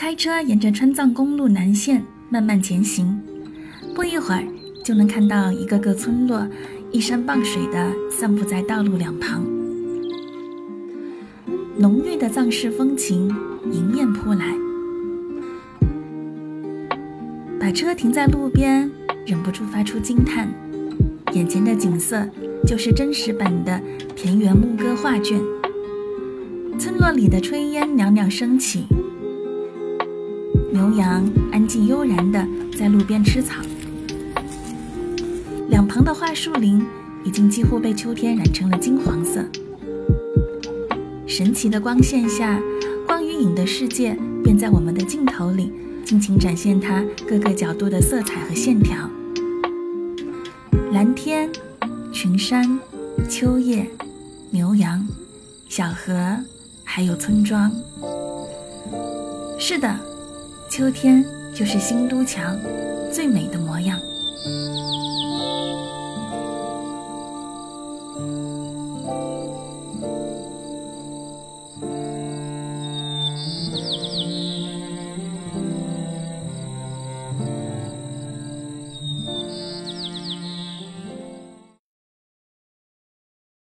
开车沿着川藏公路南线慢慢前行，不一会儿就能看到一个个村落依山傍水地散布在道路两旁，浓郁的藏式风情迎面扑来。把车停在路边，忍不住发出惊叹：眼前的景色就是真实版的田园牧歌画卷。村落里的炊烟袅袅升起，牛羊安静悠然地在路边吃草。两旁的桦树林已经几乎被秋天染成了金黄色。神奇的光线下，光与影的世界便在我们的镜头里尽情展现它各个角度的色彩和线条。蓝天、群山、秋叶、牛羊、小河。还有村庄。是的，秋天就是新都墙最美的模样。